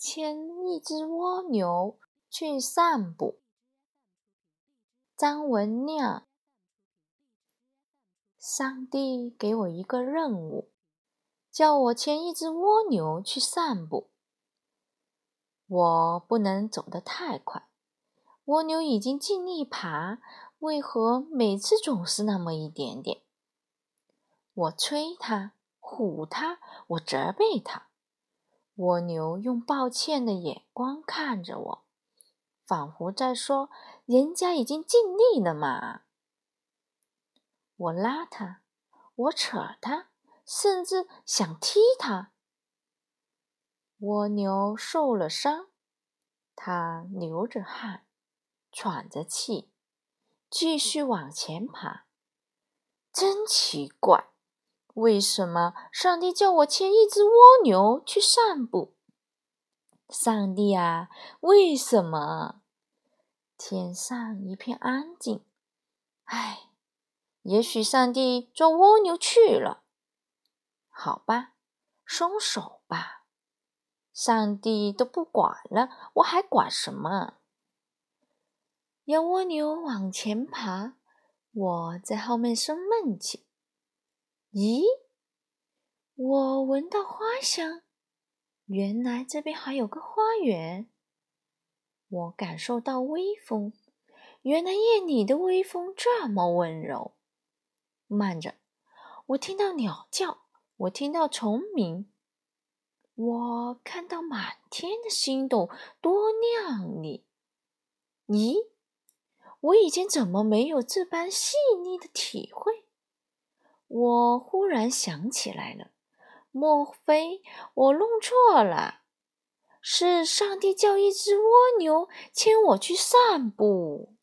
牵一只蜗牛去散步。张文亮，上帝给我一个任务，叫我牵一只蜗牛去散步。我不能走得太快，蜗牛已经尽力爬，为何每次总是那么一点点？我催它，唬它，我责备它。蜗牛用抱歉的眼光看着我，仿佛在说：“人家已经尽力了嘛。”我拉它，我扯它，甚至想踢它。蜗牛受了伤，它流着汗，喘着气，继续往前爬。真奇怪。为什么上帝叫我牵一只蜗牛去散步？上帝啊，为什么？天上一片安静。唉，也许上帝坐蜗牛去了。好吧，松手吧。上帝都不管了，我还管什么？让蜗牛往前爬，我在后面生闷气。咦，我闻到花香，原来这边还有个花园。我感受到微风，原来夜里的微风这么温柔。慢着，我听到鸟叫，我听到虫鸣，我看到满天的星斗，多亮丽！咦，我以前怎么没有这般细腻的体会？我忽然想起来了，莫非我弄错了？是上帝叫一只蜗牛牵我去散步。